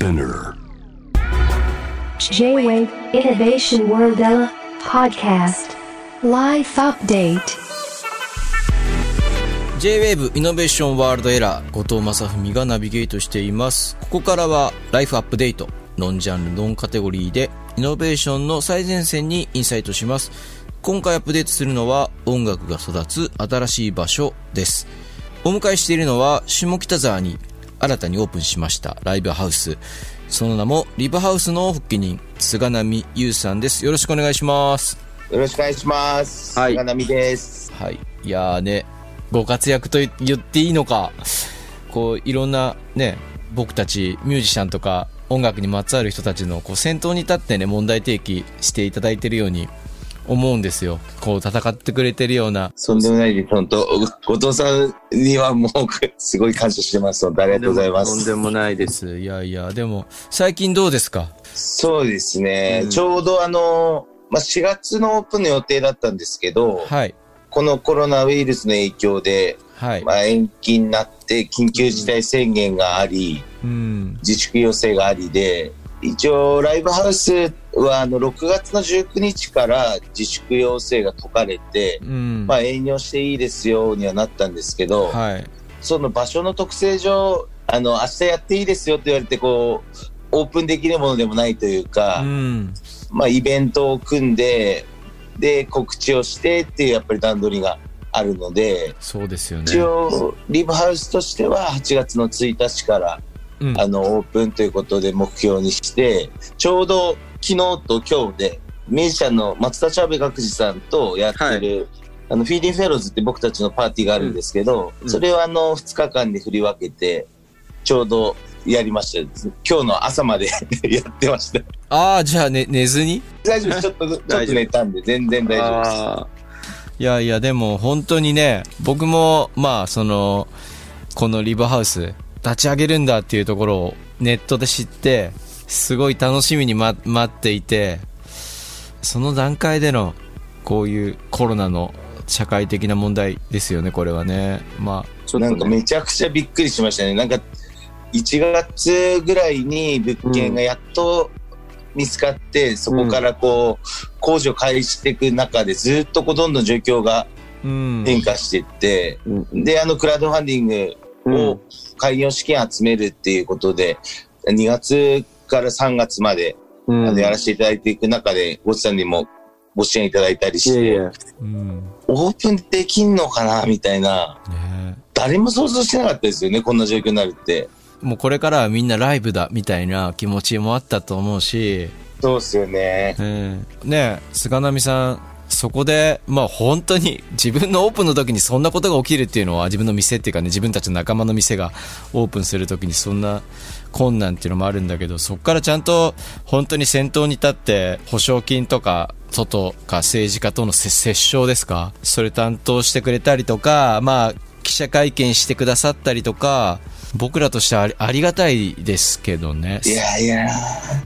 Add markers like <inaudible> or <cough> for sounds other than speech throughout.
Spinner. J-Wave Innovation World Podcast. Life Update. J-WAVE イノベーションワールドエラー後藤正文がナビゲートしています。ここからはライフアップデートノンジャンルノンカテゴリーでイノベーションの最前線にインサイトします。今回アップデートするのは音楽が育つ新しい場所です。お迎えしているのは下北沢に新たにオープンしましたライブハウスその名もリブハウスの発起人菅波優さんですよろしくお願いしますよろしくお願いします。はい菅波です。はい。いやーね、ご活躍と言っていいのか、こう、いろんなね、僕たちミュージシャンとか音楽にまつわる人たちのこう先頭に立ってね、問題提起していただいてるように思うんですよ。こう、戦ってくれてるような。とんでもないです。本当後藤さんにはもう、すごい感謝してます。ありがとうございます。とんでもないです。いやいや、でも、最近どうですか？そうですね、うんちょうどあの、まあ、4月のオープンの予定だったんですけど、はい。このコロナウイルスの影響で、はい。まあ、延期になって緊急事態宣言があり、うん。自粛要請がありで、一応ライブハウスはあの6月の19日から自粛要請が解かれて、うん。まあ、営業していいですよにはなったんですけど、はい。その場所の特性上、あの、明日やっていいですよって言われて、こう、オープンできるものでもないというか、うん。まあ、イベントを組んで、で、告知をしてっていう、やっぱり段取りがあるので、そうですよね。一応、リブハウスとしては8月の1日から、うん。あの、オープンということで目標にして、ちょうど昨日と今日で、ミュージシャンの松田チャーベ学士さんとやってる、あの、フィーディンフェローズって僕たちのパーティーがあるんですけど、うんそれをあの、2日間で振り分けて、ちょうどやりました。今日の朝まで <laughs> やってました。ああ、じゃあね、寝ずに？大丈夫です。ちょっと、<laughs> ちょっと寝たんで、全然大丈夫です。いやいや、でも本当にね、僕も、まあ、その、このリブハウス、立ち上げるんだっていうところをネットで知って、すごい楽しみに、ま、待っていて、その段階での、こういうコロナの社会的な問題ですよね、これはね。まあ、ちょっなんかとね。めちゃくちゃびっくりしましたね。なんか、1月ぐらいに物件がやっと見つかって、そこからこう、工事を開始していく中で、ずっとこう、どんどん状況がうん。変化していって、うんで、あの、クラウドファンディングを開業資金集めるっていうことで、2月から3月まで、うんやらせていただいていく中で、ごちさんにもご支援いただいたりして、いやいや、うん。オープンできんのかなみたいな、ね誰も想像してなかったですよね、こんな状況になるって。もうこれからはみんなライブだ、みたいな気持ちもあったと思うし、そうっすよね。ええねえ菅波さんそこでまあ本当に自分のオープンの時にそんなことが起きるっていうのは自分の店っていうかね自分たちの仲間の店がオープンする時にそんな困難っていうのもあるんだけどそこからちゃんと本当に先頭に立って保証金とか外か政治家との折折衝ですか？それ担当してくれたりとかまあ記者会見してくださったりとか僕らとしてはありがたいですけどね。いやいや、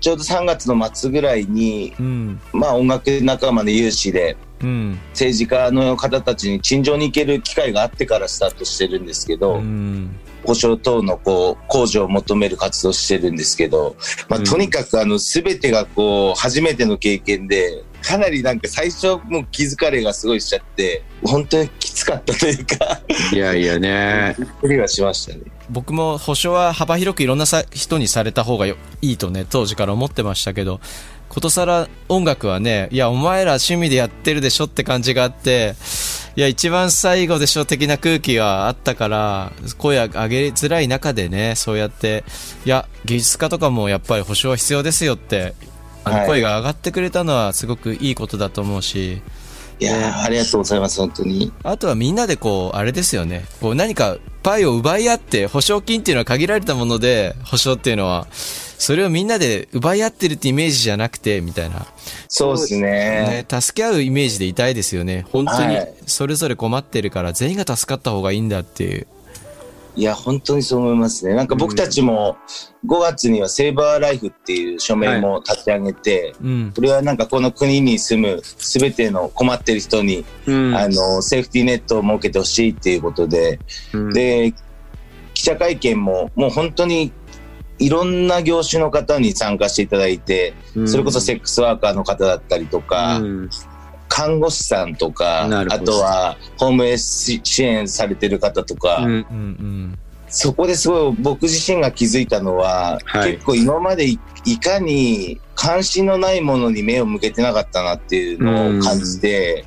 ちょうど3月の末ぐらいに、うん。まあ音楽仲間の有志で、うん。政治家の方たちに陳情に行ける機会があってからスタートしてるんですけど、うん。保証等のこう、控除を求める活動をしてるんですけど、まあうん。とにかくあの、すべてがこう、初めての経験で、かなりなんか最初もう気疲れがすごいしちゃって、本当にきつかったというか、いやいやね。びっくりはしましたね。僕も保証は幅広くいろんなさ人にされた方がよいいとね、当時から思ってましたけど、ことさら音楽はね、いや、お前ら趣味でやってるでしょって感じがあって、いや、一番最後でしょ的な空気があったから、声上げづらい中でね、そうやって、いや、芸術家とかもやっぱり保証は必要ですよって、あのはい声が上がってくれたのはすごくいいことだと思うし、いやーありがとうございます、本当に。あとはみんなでこう、あれですよね。こう何かパイを奪い合って、保証金っていうのは限られたもので、保証っていうのは、それをみんなで奪い合ってるってイメージじゃなくて、みたいな。そうですね。ね、助け合うイメージでいたいですよね。本当にはい、それぞれ困ってるから、全員が助かった方がいいんだっていう。いや、本当にそう思いますね。なんか僕たちも5月にはセーバーライフっていう署名も立ち上げて、うん。これはなんかこの国に住むすべての困ってる人に、うん。あの、セーフティーネットを設けてほしいっていうことで、うん。で、記者会見ももう本当にいろんな業種の方に参加していただいて、うん。それこそセックスワーカーの方だったりとか、うん看護師さんとか、あとはホームレス支援されてる方とか、うんうんうんそこですごい僕自身が気づいたのは、はい結構今までいいかに関心のないものに目を向けてなかったなっていうのを感じて、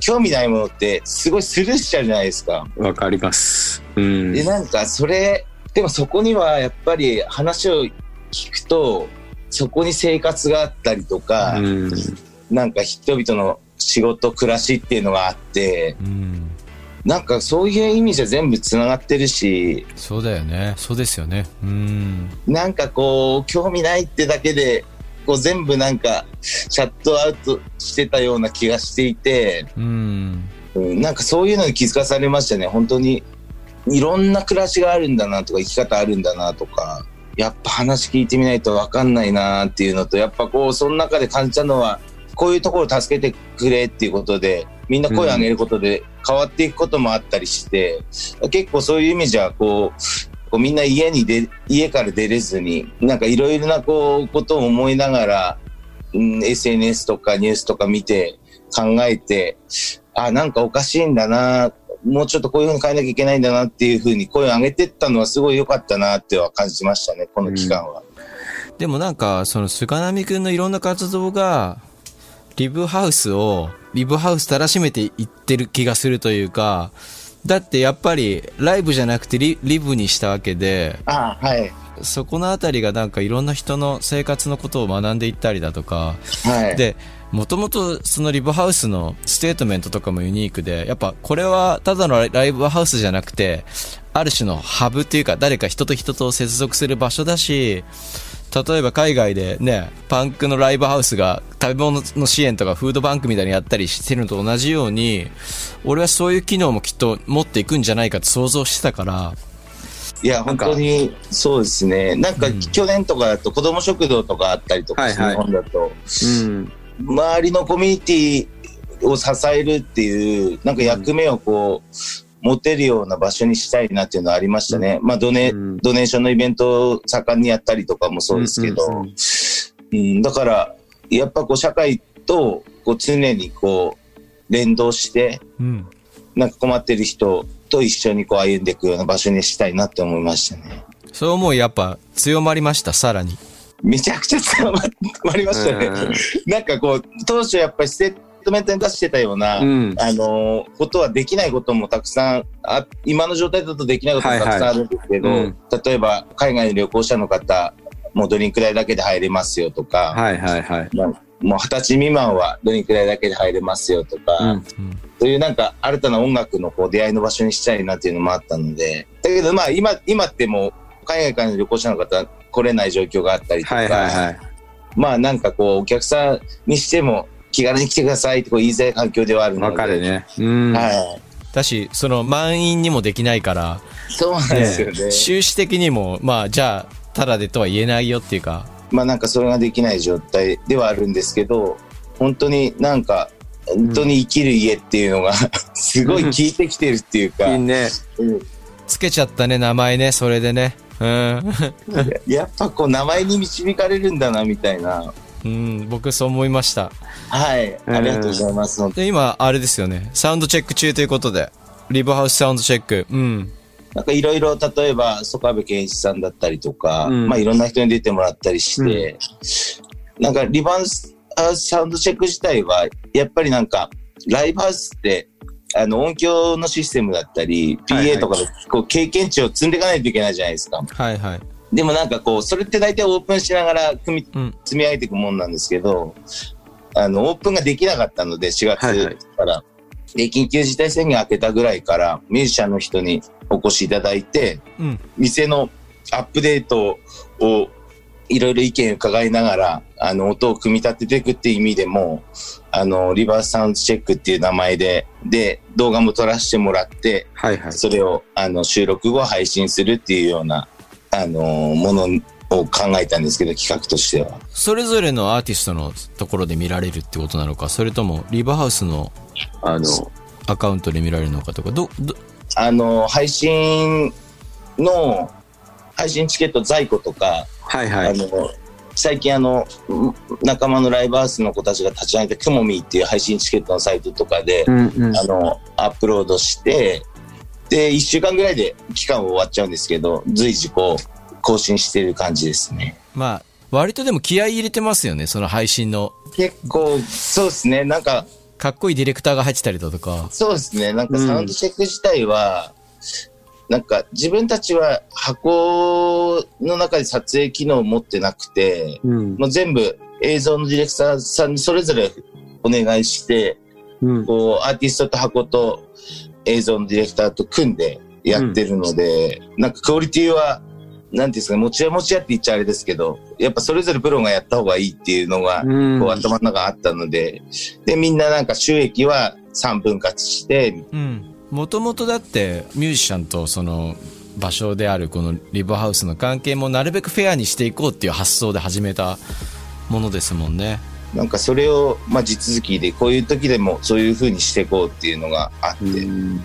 興味ないものってすごいスルーしちゃうじゃないですか。わかります。うん。で、なんかそれ、でもそこにはやっぱり話を聞くと、そこに生活があったりとか、うん。なんか人々の仕事、暮らしっていうのがあって、うん。うんなんかそういう意味じゃ全部つながってるし、そうだよね。そうですよね。うん。なんかこう、興味ないってだけで、こう全部なんか、シャットアウトしてたような気がしていて、うん。うん、なんかそういうのに気づかされましたね。本当に、いろんな暮らしがあるんだなとか、生き方あるんだなとか、やっぱ話聞いてみないとわかんないなっていうのと、やっぱこう、その中で感じたのは、こういうところを助けてくれっていうことで、みんな声を上げることで変わっていくこともあったりして、結構そういう意味じゃ、こう、こうみんな家に出、家から出れずに、なんかいろいろなこう、ことを思いながら、うん、SNS とかニュースとか見て考えて、あ、なんかおかしいんだな、もうちょっとこういうふうに変えなきゃいけないんだなっていうふうに声を上げてったのはすごい良かったなっては感じましたね、この期間は。でもなんかその菅波くんのいろんな活動がリブハウスをリブハウスたらしめていってる気がするというかだってやっぱりライブじゃなくてリリブにしたわけであはい。そこのあたりがなんかいろんな人の生活のことを学んでいったりだとかはい。でもともとそのリブハウスのステートメントとかもユニークでやっぱこれはただのライブハウスじゃなくてある種のハブっていうか誰か人と人と接続する場所だし例えば海外でねパンクのライブハウスが食べ物の支援とかフードバンクみたいにやったりしてるのと同じように俺はそういう機能もきっと持っていくんじゃないかと想像してたからいや、本当にそうですね。なんかうん去年とかだと子供食堂とかあったりとか、はいはい日本だと、うん。周りのコミュニティを支えるっていう、なんか役目をこう、持てるような場所にしたいなっていうのはありましたね。まあ、ドネ、うん。ドネーションのイベントを盛んにやったりとかもそうですけど、うんだから、やっぱこう、社会とこう常にこう、連動して、うん。なんか困ってる人と一緒にこう歩んでいくような場所にしたいなって思いましたね。そう思いやっぱ強まりました？さらに。めちゃくちゃ強ま <laughs> りましたね。なんかこう、当初やっぱりトメントに出してたような、うん。あのーことはできないこともたくさんあ、今の状態だとできないこともたくさんあるんですけど、はいはい例えば海外の旅行者の方、もうドリンク代だけで入れますよとか、はいはいはい。まあもう二十歳未満はドリンク代だけで入れますよとか、うんそういうなんか新たな音楽のこう出会いの場所にしたいなっていうのもあったので、だけどまあ今、今ってもう海外からの旅行者の方来れない状況があったりとか、はいはいはい。まあなんかこうお客さんにしても気軽に来てくださいってこう言いづらい環境ではあるので。わかるね。うん。はい。だしその満員にもできないからそうなんですよね。収支的にもまあじゃあただでとは言えないよっていうかまあなんかそれができない状態ではあるんですけど、本当になんか、本当に生きる家っていうのがすごい効いてきてるっていうか、いいね。うんつけちゃったね名前ねそれでねうん、<laughs> やっぱこう名前に導かれるんだなみたいな。うん、僕そう思いました。はい。ありがとうございます。で今あれですよね。サウンドチェック中ということでリブハウスサウンドチェック。うん。なんかいろいろ、例えば、曽我部健一さんだったりとか、うん。まあいろんな人に出てもらったりして、なんかリバースサウンドチェック自体は、やっぱりなんか、ライブハウスって、あの、音響のシステムだったり、PA とかで、こう、経験値を積んでいかないといけないじゃないですか。はいはいでもなんかこう、それって大体オープンしながら組み、うん積み上げていくもんなんですけど、あの、オープンができなかったので、4月はいはいから。で、緊急事態宣言明けたぐらいから、ミュージシャンの人にお越しいただいて、うん店のアップデートをいろいろ意見伺いながら、あの、音を組み立てていくっていう意味でも、あの、リバースサウンドチェックっていう名前で、で、動画も撮らせてもらって、はいはい。それを、あの、収録後配信するっていうような、あの、ものを考えたんですけど、企画としては。それぞれのアーティストのところで見られるってことなのか？それともリブハウスのあの、アカウントで見られるのかとか？どどあの、配信の、配信チケット在庫とか、はいはい。あの、最近あの、ん仲間のライブハウスの子たちが立ち上げたクモミーっていう配信チケットのサイトとかで、うんうん。あの、アップロードして、で、1週間ぐらいで期間終わっちゃうんですけど、随時こう、更新してる感じですね。まあ、割とでも気合い入れてますよね、その配信の。結構、そうですね、なんか、かっこいいディレクターが入ってたりだとか。そうですね、なんかうんサウンドチェック自体は、なんか自分たちは箱の中で撮影機能を持ってなくて、うん。もう全部映像のディレクターさんにそれぞれお願いして、うん。こう、アーティストと箱と映像のディレクターと組んでやってるので、なんかクオリティは、なんていうんですかね、持ち屋持ち屋って言っちゃあれですけど、やっぱそれぞれプロがやった方がいいっていうのが、うんこう頭の中あったので、で、みんななんか収益は3分割して、うん。もともとだって、ミュージシャンとその、場所であるこのリブハウスの関係もなるべくフェアにしていこうっていう発想で始めたものですもんね。なんかそれを、まあ、地続きで、こういう時でもそういう風にしていこうっていうのがあって、うん。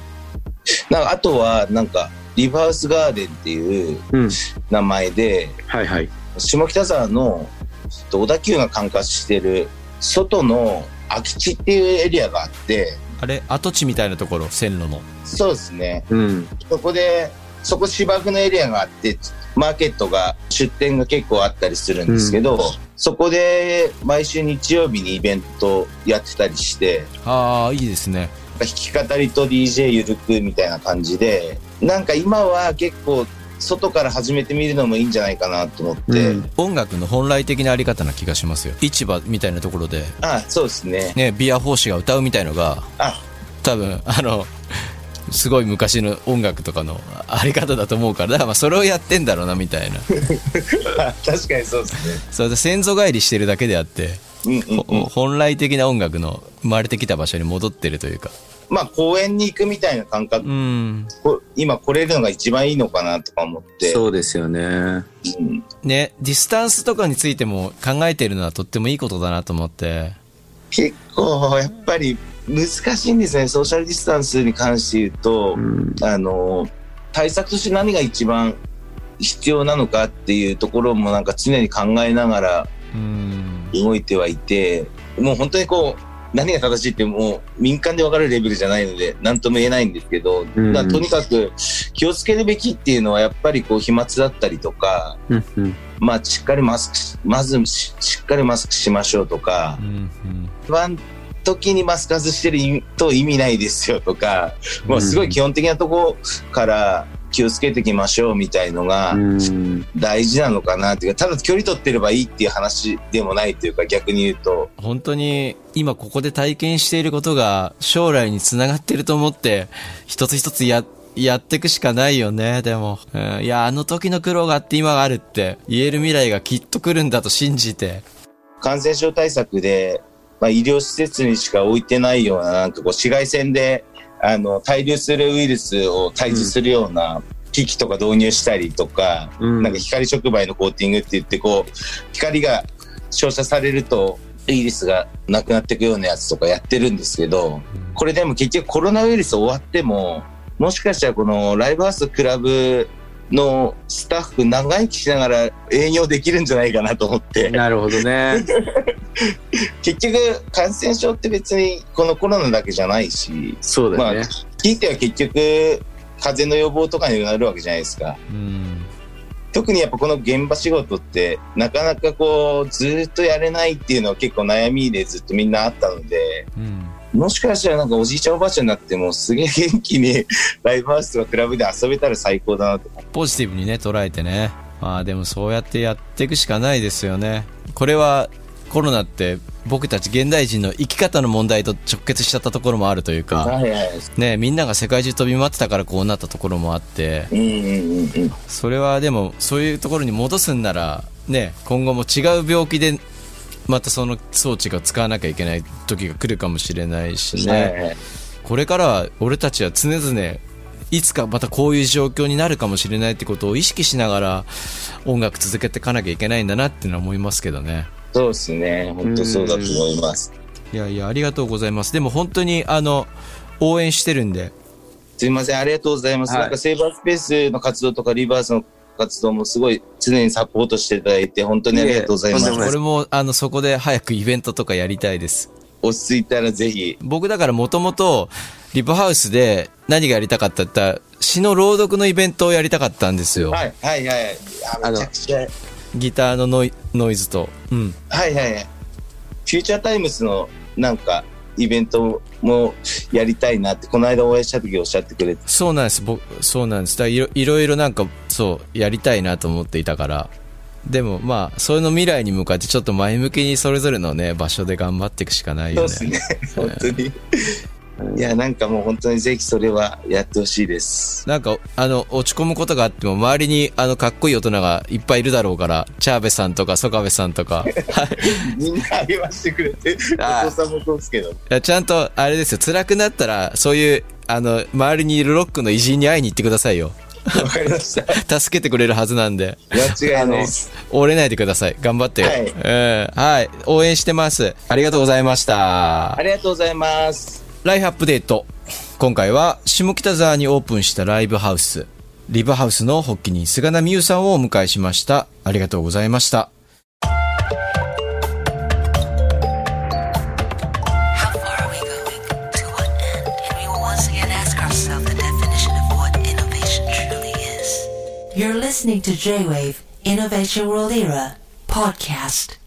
なんかあとは、なんか、リバースガーデンっていううん。名前で、はいはい。下北沢の小田急が管轄してる外の空き地っていうエリアがあって、あれ跡地みたいなところ、線路の。そうですね。うん。そこで、そこ芝生のエリアがあって、マーケットが、出店が結構あったりするんですけど、そこで毎週日曜日にイベントやってたりして、ああ、いいですね。弾き語りと DJ ゆるくみたいな感じで、なんか今は結構外から始めてみるのもいいんじゃないかなと思って、うん音楽の本来的なあり方な気がしますよ。市場みたいなところで、あ、そうですね。ね、ビア奉仕が歌うみたいのが、あ、多分、あの、すごい昔の音楽とかのあり方だと思うから、だからまあそれをやってんだろうなみたいな。<laughs> 確かにそうですね。それで先祖返りしてるだけであって、うんうんうん。ほ本来的な音楽の生まれてきた場所に戻ってるというか。まあ公園に行くみたいな感覚、うん。こ今来れるのが一番いいのかなとか思って。そうですよね。うんね、ディスタンスとかについても考えてるのはとってもいいことだなと思って。結構やっぱり難しいんですね。ソーシャルディスタンスに関して言うと、うん。あの、対策として何が一番必要なのかっていうところもなんか常に考えながらうん。動いてはいて、もう本当にこう、何が正しいってもう民間で分かるレベルじゃないので何とも言えないんですけど、うんだとにかく気をつけるべきっていうのはやっぱりこう飛沫だったりとか、うん。うん。まあしっかりマスクし、まずししっかりマスクしましょうとか時にマスク外してると意味ないですよとか、もうすごい基本的なところから気をつけていきましょうみたいのがうん。大事なのかなっていうか、ただ距離取ってればいいっていう話でもないというか逆に言うと、本当に今ここで体験していることが将来につながってると思って一つ一つややっていくしかないよね、でも。うん、いや、あの時の苦労があって今があるって言える未来がきっと来るんだと信じて。感染症対策で、まあ、医療施設にしか置いてないような、なんかこう紫外線で、あの、滞留するウイルスを退治するような機器とか導入したりとか、うん。なんか光触媒のコーティングって言って、こう、光が照射されると、ウイルスがなくなっていくようなやつとかやってるんですけど、これでも結局コロナウイルス終わっても、もしかしたらこのライブハウスクラブのスタッフ長生きしながら営業できるんじゃないかなと思って。なるほどね。<laughs> 結局感染症って別にこのコロナだけじゃないし、まあそうだよね。聞いては結局風邪の予防とかになるわけじゃないですか。うん。特にやっぱこの現場仕事ってなかなかこうずっとやれないっていうのは結構悩みでずっとみんなあったので、うん。もしかしたらなんかおじいちゃんおばあちゃんになってもすげえ元気に <laughs> ライブハウスとかクラブで遊べたら最高だなと。ポジティブにね、捉えてね。まあでもそうやってやっていくしかないですよね。これはコロナって僕たち現代人の生き方の問題と直結しちゃったところもあるというか。ね、みんなが世界中飛び回ってたからこうなったところもあって。それはでもそういうところに戻すんなら、ね、今後も違う病気でまたその装置が使わなきゃいけない時が来るかもしれないしね、これからは俺たちは常々いつかまたこういう状況になるかもしれないってことを意識しながら音楽続けていかなきゃいけないんだなっていうのは思いますけどね。そうですね。本当そうだと思います。いやいや、ありがとうございます。でも本当にあの、応援してるんで、すいません、ありがとうございます。はいなんかセーバースペースの活動とかリバースの活動もすごい常にサポートしていただいて、本当にありがとうございます。いえとんでもあの、そこで早くイベントとかやりたいです。落ち着いたらぜひ。僕だからもともと、リブハウスで何がやりたかったって言ったら、詩の朗読のイベントをやりたかったんですよ。はい、はい、はい。あめちゃくちゃ、ギターのノイノイズと。うん。はい、はい、はい。フューチャータイムスのなんか、イベントもやりたいなって、この間お会いした時おっしゃってくれて。そうなんです。僕、そうなんです。だいろいろなんか、そう、やりたいなと思っていたから。でもまあ、それの未来に向かってちょっと前向きにそれぞれのね、場所で頑張っていくしかないよね。そうですね。本当に。いや、なんかもう本当にぜひそれはやってほしいです。なんか、あの、落ち込むことがあっても、周りに、あの、かっこいい大人がいっぱいいるだろうから、チャーベさんとか、ソカベさんとか、はい。みんな励ましてくれて、あお父さんもそうですけど。いやちゃんと、あれですよ、辛くなったら、そういう、あの、周りにいるロックの偉人に会いに行ってくださいよ。わかりました。<laughs> 助けてくれるはずなんで。間違いないです。折れないでください。頑張って。はいうん。はい。応援してます。ありがとうございましたあ。りがとうございます。今回は下北沢にオープンしたライブハウス、リブハウスの発起人、菅波優さんをお迎えしました。ありがとうございました。J-Wave Innovation World Era Podcast.